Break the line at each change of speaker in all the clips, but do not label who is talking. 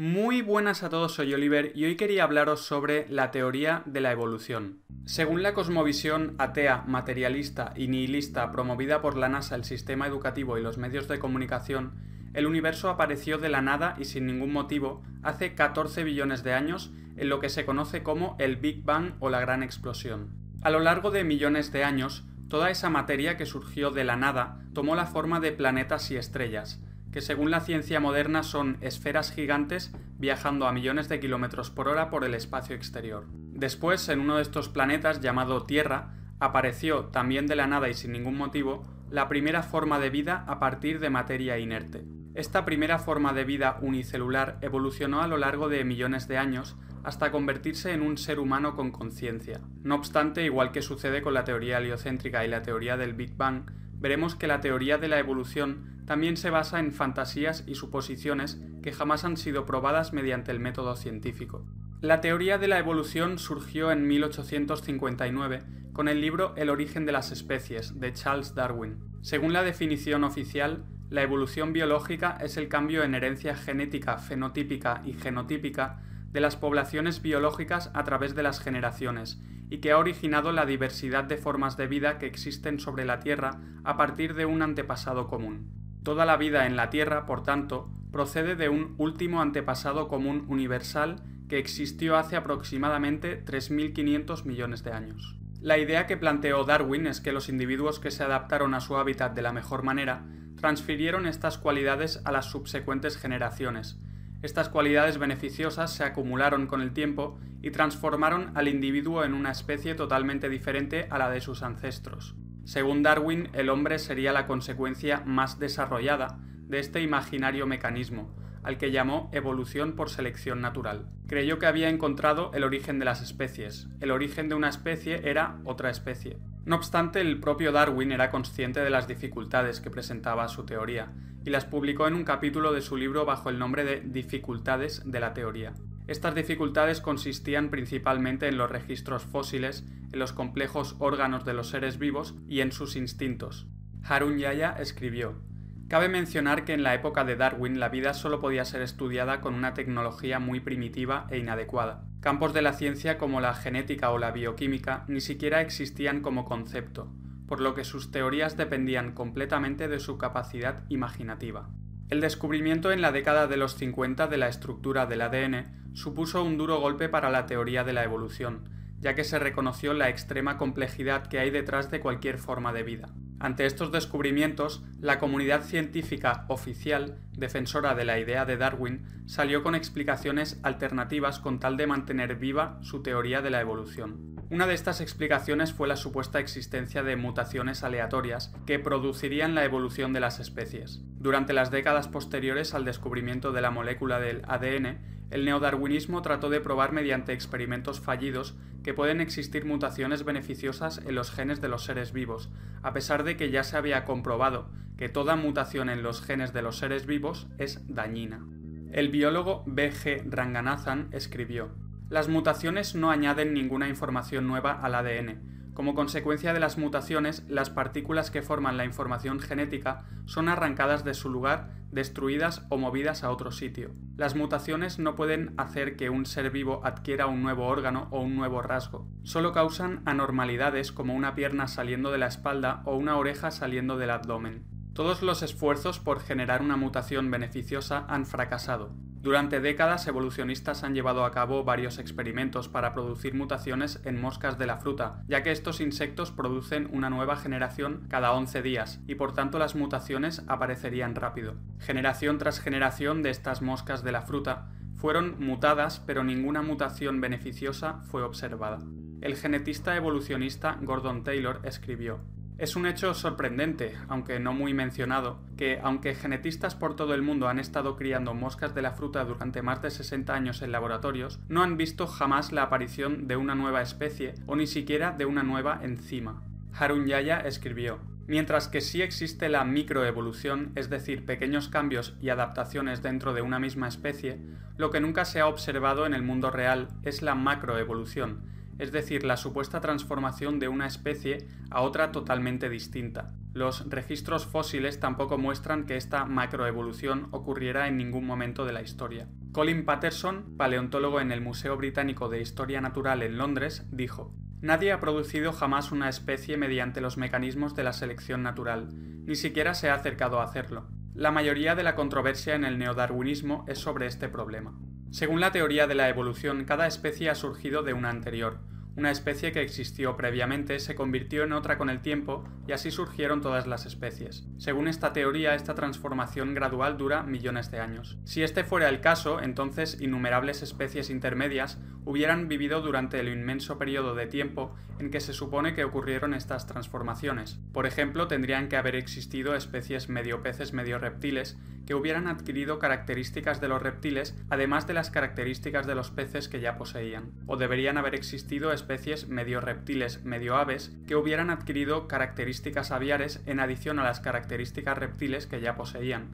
Muy buenas a todos, soy Oliver y hoy quería hablaros sobre la teoría de la evolución. Según la cosmovisión atea, materialista y nihilista promovida por la NASA, el sistema educativo y los medios de comunicación, el universo apareció de la nada y sin ningún motivo hace 14 billones de años en lo que se conoce como el Big Bang o la Gran Explosión. A lo largo de millones de años, toda esa materia que surgió de la nada tomó la forma de planetas y estrellas, que según la ciencia moderna son esferas gigantes viajando a millones de kilómetros por hora por el espacio exterior. Después, en uno de estos planetas llamado Tierra, apareció, también de la nada y sin ningún motivo, la primera forma de vida a partir de materia inerte. Esta primera forma de vida unicelular evolucionó a lo largo de millones de años hasta convertirse en un ser humano con conciencia. No obstante, igual que sucede con la teoría heliocéntrica y la teoría del Big Bang, veremos que la teoría de la evolución también se basa en fantasías y suposiciones que jamás han sido probadas mediante el método científico. La teoría de la evolución surgió en 1859 con el libro El origen de las especies de Charles Darwin. Según la definición oficial, la evolución biológica es el cambio en herencia genética, fenotípica y genotípica de las poblaciones biológicas a través de las generaciones y que ha originado la diversidad de formas de vida que existen sobre la Tierra a partir de un antepasado común. Toda la vida en la Tierra, por tanto, procede de un último antepasado común universal que existió hace aproximadamente 3.500 millones de años. La idea que planteó Darwin es que los individuos que se adaptaron a su hábitat de la mejor manera transfirieron estas cualidades a las subsecuentes generaciones. Estas cualidades beneficiosas se acumularon con el tiempo y transformaron al individuo en una especie totalmente diferente a la de sus ancestros. Según Darwin, el hombre sería la consecuencia más desarrollada de este imaginario mecanismo, al que llamó evolución por selección natural. Creyó que había encontrado el origen de las especies. El origen de una especie era otra especie. No obstante, el propio Darwin era consciente de las dificultades que presentaba su teoría, y las publicó en un capítulo de su libro bajo el nombre de Dificultades de la teoría. Estas dificultades consistían principalmente en los registros fósiles, en los complejos órganos de los seres vivos y en sus instintos. Harun Yahya escribió: Cabe mencionar que en la época de Darwin la vida solo podía ser estudiada con una tecnología muy primitiva e inadecuada. Campos de la ciencia como la genética o la bioquímica ni siquiera existían como concepto, por lo que sus teorías dependían completamente de su capacidad imaginativa. El descubrimiento en la década de los 50 de la estructura del ADN supuso un duro golpe para la teoría de la evolución, ya que se reconoció la extrema complejidad que hay detrás de cualquier forma de vida. Ante estos descubrimientos, la comunidad científica oficial, defensora de la idea de Darwin, salió con explicaciones alternativas con tal de mantener viva su teoría de la evolución. Una de estas explicaciones fue la supuesta existencia de mutaciones aleatorias que producirían la evolución de las especies. Durante las décadas posteriores al descubrimiento de la molécula del ADN, el neodarwinismo trató de probar mediante experimentos fallidos que pueden existir mutaciones beneficiosas en los genes de los seres vivos, a pesar de que ya se había comprobado que toda mutación en los genes de los seres vivos es dañina. El biólogo B. G. Ranganathan escribió Las mutaciones no añaden ninguna información nueva al ADN, como consecuencia de las mutaciones, las partículas que forman la información genética son arrancadas de su lugar, destruidas o movidas a otro sitio. Las mutaciones no pueden hacer que un ser vivo adquiera un nuevo órgano o un nuevo rasgo. Solo causan anormalidades como una pierna saliendo de la espalda o una oreja saliendo del abdomen. Todos los esfuerzos por generar una mutación beneficiosa han fracasado. Durante décadas evolucionistas han llevado a cabo varios experimentos para producir mutaciones en moscas de la fruta, ya que estos insectos producen una nueva generación cada 11 días y por tanto las mutaciones aparecerían rápido. Generación tras generación de estas moscas de la fruta fueron mutadas pero ninguna mutación beneficiosa fue observada. El genetista evolucionista Gordon Taylor escribió es un hecho sorprendente, aunque no muy mencionado, que aunque genetistas por todo el mundo han estado criando moscas de la fruta durante más de 60 años en laboratorios, no han visto jamás la aparición de una nueva especie o ni siquiera de una nueva enzima. Harun Yaya escribió, Mientras que sí existe la microevolución, es decir, pequeños cambios y adaptaciones dentro de una misma especie, lo que nunca se ha observado en el mundo real es la macroevolución, es decir, la supuesta transformación de una especie a otra totalmente distinta. Los registros fósiles tampoco muestran que esta macroevolución ocurriera en ningún momento de la historia. Colin Patterson, paleontólogo en el Museo Británico de Historia Natural en Londres, dijo, Nadie ha producido jamás una especie mediante los mecanismos de la selección natural, ni siquiera se ha acercado a hacerlo. La mayoría de la controversia en el neodarwinismo es sobre este problema. Según la teoría de la evolución, cada especie ha surgido de una anterior, una especie que existió previamente se convirtió en otra con el tiempo y así surgieron todas las especies. Según esta teoría, esta transformación gradual dura millones de años. Si este fuera el caso, entonces innumerables especies intermedias hubieran vivido durante el inmenso periodo de tiempo en que se supone que ocurrieron estas transformaciones. Por ejemplo, tendrían que haber existido especies medio peces medio reptiles que hubieran adquirido características de los reptiles además de las características de los peces que ya poseían. O deberían haber existido especies medio reptiles, medio aves, que hubieran adquirido características aviares en adición a las características reptiles que ya poseían.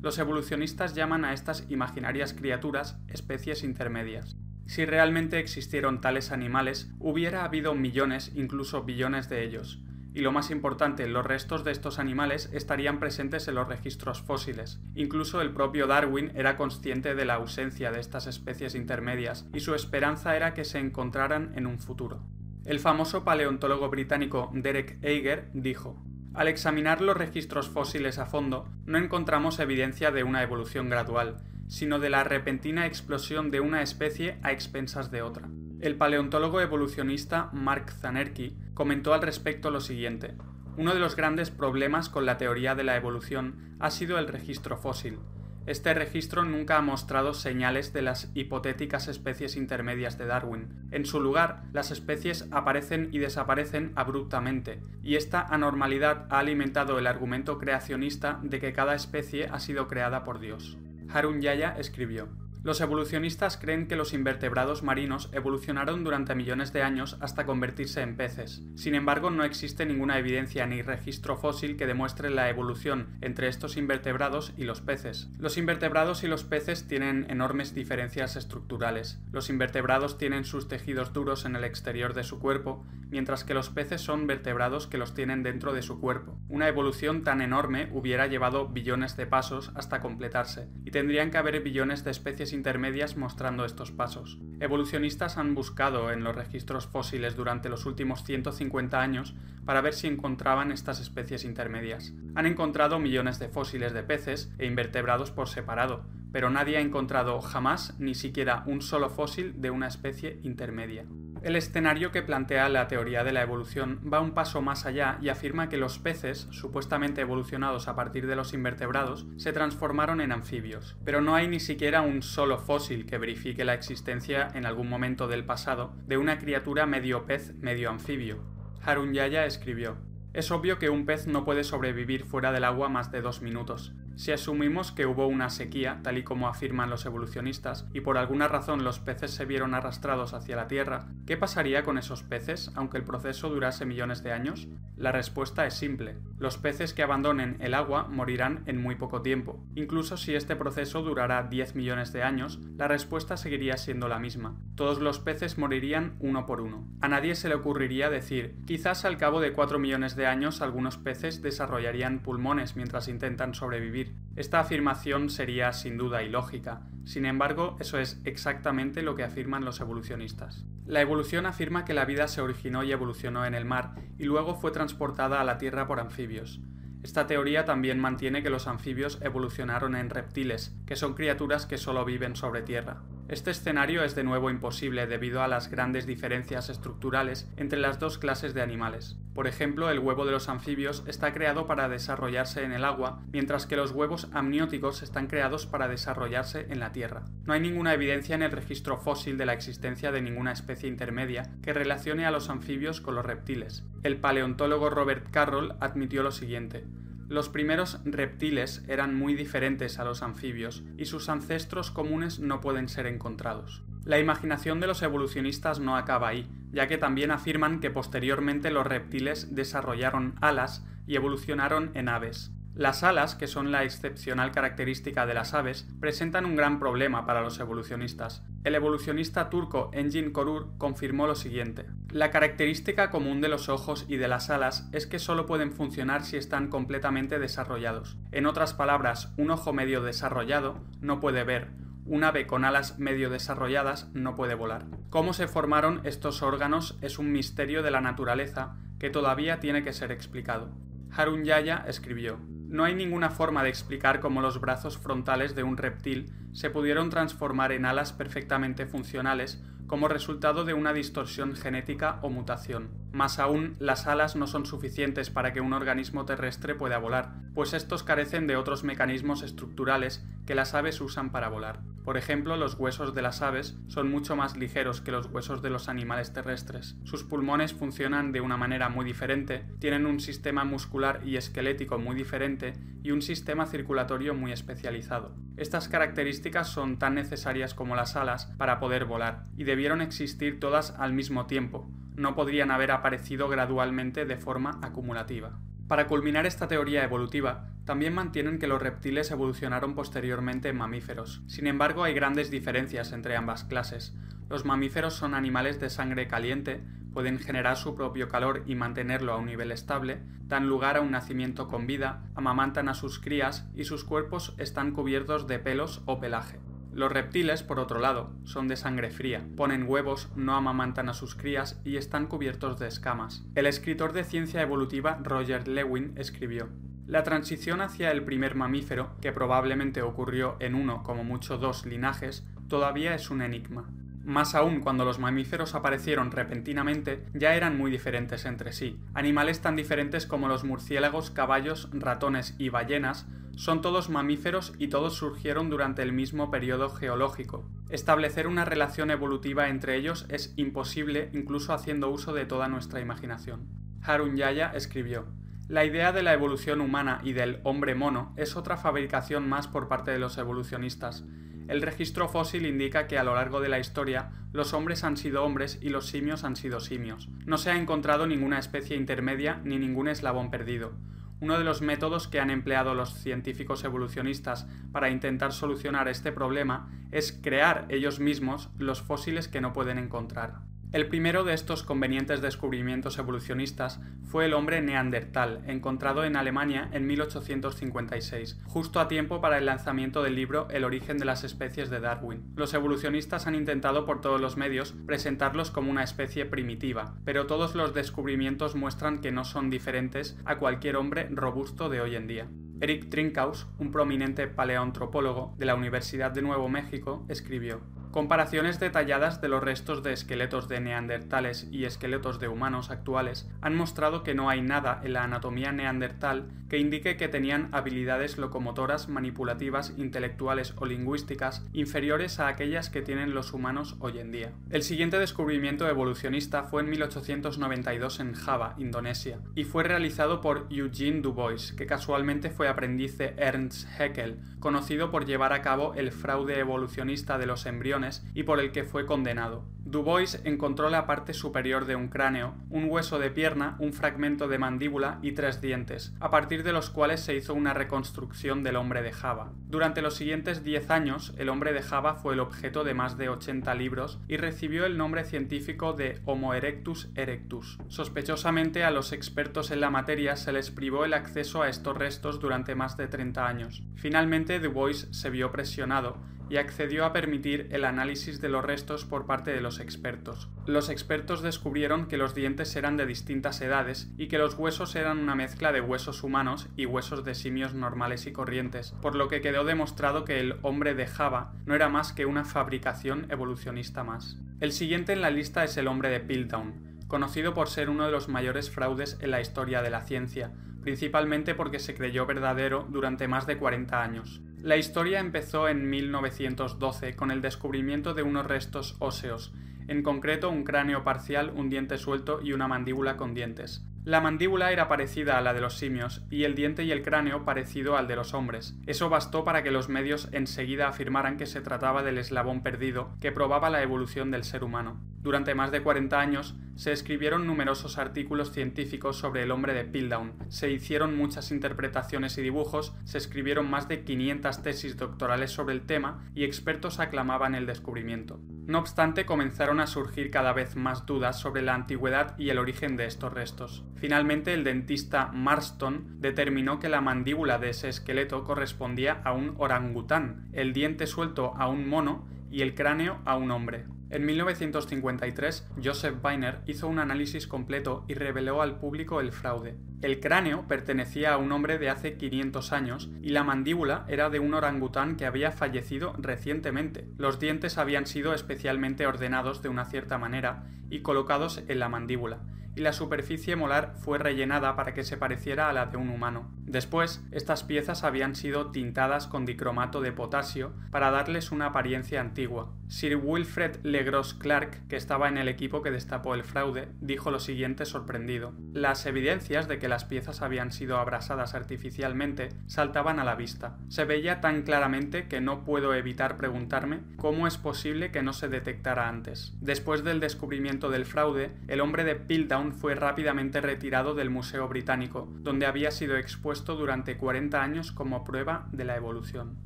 Los evolucionistas llaman a estas imaginarias criaturas especies intermedias. Si realmente existieron tales animales, hubiera habido millones, incluso billones de ellos y lo más importante, los restos de estos animales estarían presentes en los registros fósiles. Incluso el propio Darwin era consciente de la ausencia de estas especies intermedias y su esperanza era que se encontraran en un futuro. El famoso paleontólogo británico Derek Eiger dijo, al examinar los registros fósiles a fondo, no encontramos evidencia de una evolución gradual, sino de la repentina explosión de una especie a expensas de otra. El paleontólogo evolucionista Mark Zanerki comentó al respecto lo siguiente. Uno de los grandes problemas con la teoría de la evolución ha sido el registro fósil. Este registro nunca ha mostrado señales de las hipotéticas especies intermedias de Darwin. En su lugar, las especies aparecen y desaparecen abruptamente, y esta anormalidad ha alimentado el argumento creacionista de que cada especie ha sido creada por Dios. Harun Yaya escribió los evolucionistas creen que los invertebrados marinos evolucionaron durante millones de años hasta convertirse en peces. Sin embargo, no existe ninguna evidencia ni registro fósil que demuestre la evolución entre estos invertebrados y los peces. Los invertebrados y los peces tienen enormes diferencias estructurales. Los invertebrados tienen sus tejidos duros en el exterior de su cuerpo, mientras que los peces son vertebrados que los tienen dentro de su cuerpo. Una evolución tan enorme hubiera llevado billones de pasos hasta completarse, y tendrían que haber billones de especies intermedias mostrando estos pasos. Evolucionistas han buscado en los registros fósiles durante los últimos 150 años para ver si encontraban estas especies intermedias. Han encontrado millones de fósiles de peces e invertebrados por separado, pero nadie ha encontrado jamás ni siquiera un solo fósil de una especie intermedia. El escenario que plantea la teoría de la evolución va un paso más allá y afirma que los peces, supuestamente evolucionados a partir de los invertebrados, se transformaron en anfibios. Pero no hay ni siquiera un solo fósil que verifique la existencia en algún momento del pasado de una criatura medio pez, medio anfibio. Harun Yaya escribió, es obvio que un pez no puede sobrevivir fuera del agua más de dos minutos. Si asumimos que hubo una sequía, tal y como afirman los evolucionistas, y por alguna razón los peces se vieron arrastrados hacia la Tierra, ¿qué pasaría con esos peces aunque el proceso durase millones de años? La respuesta es simple. Los peces que abandonen el agua morirán en muy poco tiempo. Incluso si este proceso durara 10 millones de años, la respuesta seguiría siendo la misma. Todos los peces morirían uno por uno. A nadie se le ocurriría decir, quizás al cabo de 4 millones de años algunos peces desarrollarían pulmones mientras intentan sobrevivir esta afirmación sería sin duda ilógica, sin embargo, eso es exactamente lo que afirman los evolucionistas. La evolución afirma que la vida se originó y evolucionó en el mar y luego fue transportada a la Tierra por anfibios. Esta teoría también mantiene que los anfibios evolucionaron en reptiles, que son criaturas que solo viven sobre tierra. Este escenario es de nuevo imposible debido a las grandes diferencias estructurales entre las dos clases de animales. Por ejemplo, el huevo de los anfibios está creado para desarrollarse en el agua, mientras que los huevos amnióticos están creados para desarrollarse en la tierra. No hay ninguna evidencia en el registro fósil de la existencia de ninguna especie intermedia que relacione a los anfibios con los reptiles. El paleontólogo Robert Carroll admitió lo siguiente. Los primeros reptiles eran muy diferentes a los anfibios y sus ancestros comunes no pueden ser encontrados. La imaginación de los evolucionistas no acaba ahí, ya que también afirman que posteriormente los reptiles desarrollaron alas y evolucionaron en aves. Las alas, que son la excepcional característica de las aves, presentan un gran problema para los evolucionistas. El evolucionista turco Engin Korur confirmó lo siguiente. La característica común de los ojos y de las alas es que solo pueden funcionar si están completamente desarrollados. En otras palabras, un ojo medio desarrollado no puede ver, un ave con alas medio desarrolladas no puede volar. Cómo se formaron estos órganos es un misterio de la naturaleza que todavía tiene que ser explicado. Harun Yaya escribió: No hay ninguna forma de explicar cómo los brazos frontales de un reptil se pudieron transformar en alas perfectamente funcionales como resultado de una distorsión genética o mutación. Más aún, las alas no son suficientes para que un organismo terrestre pueda volar, pues estos carecen de otros mecanismos estructurales que las aves usan para volar. Por ejemplo, los huesos de las aves son mucho más ligeros que los huesos de los animales terrestres. Sus pulmones funcionan de una manera muy diferente, tienen un sistema muscular y esquelético muy diferente y un sistema circulatorio muy especializado. Estas características son tan necesarias como las alas para poder volar, y debieron existir todas al mismo tiempo, no podrían haber aparecido gradualmente de forma acumulativa. Para culminar esta teoría evolutiva, también mantienen que los reptiles evolucionaron posteriormente en mamíferos. Sin embargo, hay grandes diferencias entre ambas clases. Los mamíferos son animales de sangre caliente, pueden generar su propio calor y mantenerlo a un nivel estable, dan lugar a un nacimiento con vida, amamantan a sus crías y sus cuerpos están cubiertos de pelos o pelaje. Los reptiles, por otro lado, son de sangre fría, ponen huevos, no amamantan a sus crías y están cubiertos de escamas. El escritor de ciencia evolutiva Roger Lewin escribió la transición hacia el primer mamífero, que probablemente ocurrió en uno como mucho dos linajes, todavía es un enigma. Más aún cuando los mamíferos aparecieron repentinamente, ya eran muy diferentes entre sí. Animales tan diferentes como los murciélagos, caballos, ratones y ballenas son todos mamíferos y todos surgieron durante el mismo periodo geológico. Establecer una relación evolutiva entre ellos es imposible incluso haciendo uso de toda nuestra imaginación. Harun Yaya escribió, la idea de la evolución humana y del hombre mono es otra fabricación más por parte de los evolucionistas. El registro fósil indica que a lo largo de la historia los hombres han sido hombres y los simios han sido simios. No se ha encontrado ninguna especie intermedia ni ningún eslabón perdido. Uno de los métodos que han empleado los científicos evolucionistas para intentar solucionar este problema es crear ellos mismos los fósiles que no pueden encontrar. El primero de estos convenientes descubrimientos evolucionistas fue el hombre neandertal, encontrado en Alemania en 1856, justo a tiempo para el lanzamiento del libro El origen de las especies de Darwin. Los evolucionistas han intentado por todos los medios presentarlos como una especie primitiva, pero todos los descubrimientos muestran que no son diferentes a cualquier hombre robusto de hoy en día. Eric Trinkhaus, un prominente paleoantropólogo de la Universidad de Nuevo México, escribió Comparaciones detalladas de los restos de esqueletos de neandertales y esqueletos de humanos actuales han mostrado que no hay nada en la anatomía neandertal que indique que tenían habilidades locomotoras, manipulativas, intelectuales o lingüísticas inferiores a aquellas que tienen los humanos hoy en día. El siguiente descubrimiento evolucionista fue en 1892 en Java, Indonesia, y fue realizado por Eugene Dubois, que casualmente fue aprendiz de Ernst Haeckel, conocido por llevar a cabo el fraude evolucionista de los embriones y por el que fue condenado. Dubois encontró la parte superior de un cráneo, un hueso de pierna, un fragmento de mandíbula y tres dientes, a partir de los cuales se hizo una reconstrucción del hombre de Java. Durante los siguientes 10 años, el hombre de Java fue el objeto de más de 80 libros y recibió el nombre científico de Homo erectus erectus. Sospechosamente a los expertos en la materia se les privó el acceso a estos restos durante más de 30 años. Finalmente, Dubois se vio presionado y accedió a permitir el análisis de los restos por parte de los expertos. Los expertos descubrieron que los dientes eran de distintas edades y que los huesos eran una mezcla de huesos humanos y huesos de simios normales y corrientes, por lo que quedó demostrado que el hombre de Java no era más que una fabricación evolucionista más. El siguiente en la lista es el hombre de Piltdown, conocido por ser uno de los mayores fraudes en la historia de la ciencia, principalmente porque se creyó verdadero durante más de 40 años. La historia empezó en 1912 con el descubrimiento de unos restos óseos, en concreto un cráneo parcial, un diente suelto y una mandíbula con dientes. La mandíbula era parecida a la de los simios y el diente y el cráneo parecido al de los hombres. Eso bastó para que los medios enseguida afirmaran que se trataba del eslabón perdido que probaba la evolución del ser humano. Durante más de 40 años se escribieron numerosos artículos científicos sobre el hombre de Piltdown, se hicieron muchas interpretaciones y dibujos, se escribieron más de 500 tesis doctorales sobre el tema y expertos aclamaban el descubrimiento. No obstante, comenzaron a surgir cada vez más dudas sobre la antigüedad y el origen de estos restos. Finalmente, el dentista Marston determinó que la mandíbula de ese esqueleto correspondía a un orangután, el diente suelto a un mono y el cráneo a un hombre. En 1953, Joseph Weiner hizo un análisis completo y reveló al público el fraude. El cráneo pertenecía a un hombre de hace 500 años y la mandíbula era de un orangután que había fallecido recientemente. Los dientes habían sido especialmente ordenados de una cierta manera y colocados en la mandíbula, y la superficie molar fue rellenada para que se pareciera a la de un humano. Después, estas piezas habían sido tintadas con dicromato de potasio para darles una apariencia antigua. Sir Wilfred Legros Clark, que estaba en el equipo que destapó el fraude, dijo lo siguiente sorprendido. Las evidencias de que las piezas habían sido abrasadas artificialmente saltaban a la vista. Se veía tan claramente que no puedo evitar preguntarme cómo es posible que no se detectara antes. Después del descubrimiento del fraude, el hombre de Piltdown fue rápidamente retirado del Museo Británico, donde había sido expuesto durante 40 años como prueba de la evolución.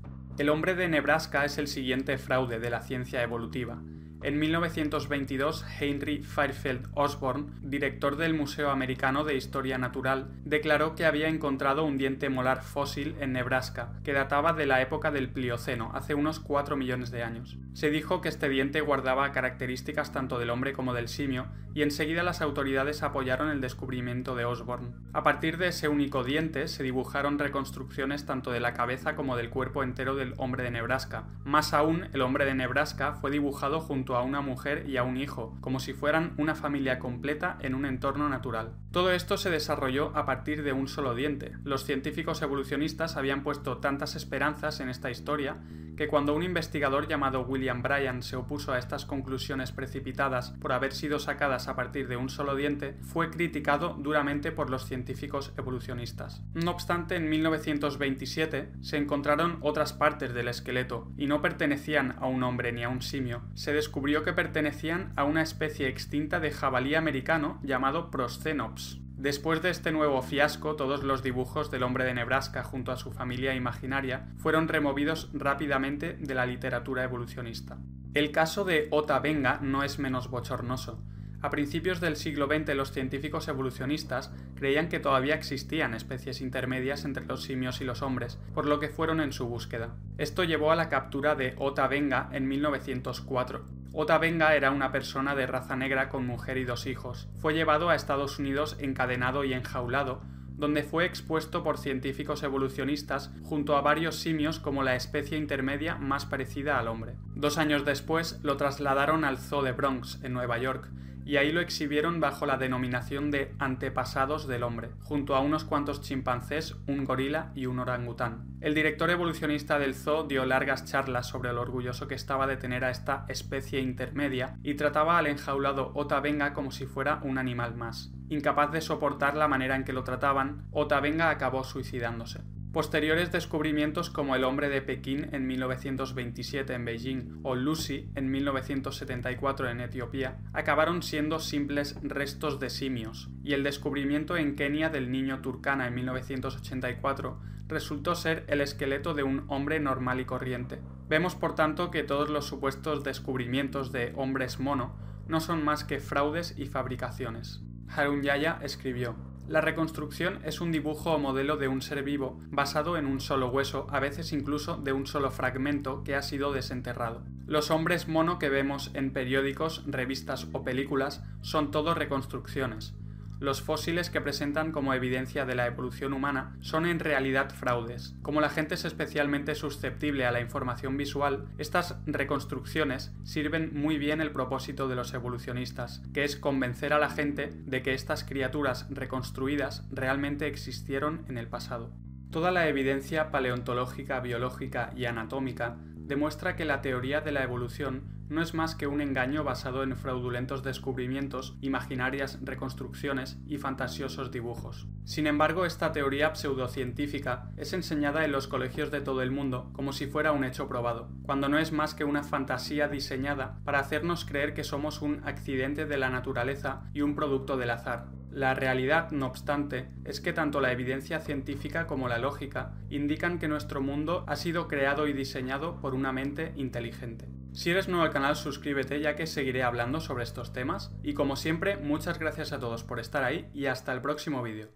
El hombre de Nebraska es el siguiente fraude de la ciencia evolutiva. En 1922, Henry Fairfield Osborne, director del Museo Americano de Historia Natural, declaró que había encontrado un diente molar fósil en Nebraska, que databa de la época del Plioceno, hace unos 4 millones de años. Se dijo que este diente guardaba características tanto del hombre como del simio, y enseguida las autoridades apoyaron el descubrimiento de Osborne. A partir de ese único diente se dibujaron reconstrucciones tanto de la cabeza como del cuerpo entero del hombre de Nebraska. Más aún, el hombre de Nebraska fue dibujado junto a una mujer y a un hijo, como si fueran una familia completa en un entorno natural. Todo esto se desarrolló a partir de un solo diente. Los científicos evolucionistas habían puesto tantas esperanzas en esta historia que cuando un investigador llamado William Bryan se opuso a estas conclusiones precipitadas por haber sido sacadas a partir de un solo diente, fue criticado duramente por los científicos evolucionistas. No obstante, en 1927 se encontraron otras partes del esqueleto y no pertenecían a un hombre ni a un simio. Se descubrió que pertenecían a una especie extinta de jabalí americano llamado Proscenops. Después de este nuevo fiasco, todos los dibujos del hombre de Nebraska junto a su familia imaginaria fueron removidos rápidamente de la literatura evolucionista. El caso de Ota Benga no es menos bochornoso. A principios del siglo XX los científicos evolucionistas creían que todavía existían especies intermedias entre los simios y los hombres, por lo que fueron en su búsqueda. Esto llevó a la captura de Ota Benga en 1904. Ota Benga era una persona de raza negra con mujer y dos hijos. Fue llevado a Estados Unidos encadenado y enjaulado, donde fue expuesto por científicos evolucionistas junto a varios simios como la especie intermedia más parecida al hombre. Dos años después lo trasladaron al Zoo de Bronx, en Nueva York, y ahí lo exhibieron bajo la denominación de antepasados del hombre, junto a unos cuantos chimpancés, un gorila y un orangután. El director evolucionista del zoo dio largas charlas sobre lo orgulloso que estaba de tener a esta especie intermedia y trataba al enjaulado Otavenga como si fuera un animal más. Incapaz de soportar la manera en que lo trataban, Otavenga acabó suicidándose. Posteriores descubrimientos como el hombre de Pekín en 1927 en Beijing o Lucy en 1974 en Etiopía acabaron siendo simples restos de simios, y el descubrimiento en Kenia del niño Turkana en 1984 resultó ser el esqueleto de un hombre normal y corriente. Vemos por tanto que todos los supuestos descubrimientos de hombres mono no son más que fraudes y fabricaciones. Harun Yaya escribió la reconstrucción es un dibujo o modelo de un ser vivo, basado en un solo hueso, a veces incluso de un solo fragmento que ha sido desenterrado. Los hombres mono que vemos en periódicos, revistas o películas son todo reconstrucciones. Los fósiles que presentan como evidencia de la evolución humana son en realidad fraudes. Como la gente es especialmente susceptible a la información visual, estas reconstrucciones sirven muy bien el propósito de los evolucionistas, que es convencer a la gente de que estas criaturas reconstruidas realmente existieron en el pasado. Toda la evidencia paleontológica, biológica y anatómica demuestra que la teoría de la evolución no es más que un engaño basado en fraudulentos descubrimientos, imaginarias reconstrucciones y fantasiosos dibujos. Sin embargo, esta teoría pseudocientífica es enseñada en los colegios de todo el mundo como si fuera un hecho probado, cuando no es más que una fantasía diseñada para hacernos creer que somos un accidente de la naturaleza y un producto del azar. La realidad, no obstante, es que tanto la evidencia científica como la lógica indican que nuestro mundo ha sido creado y diseñado por una mente inteligente. Si eres nuevo al canal suscríbete ya que seguiré hablando sobre estos temas y como siempre muchas gracias a todos por estar ahí y hasta el próximo vídeo.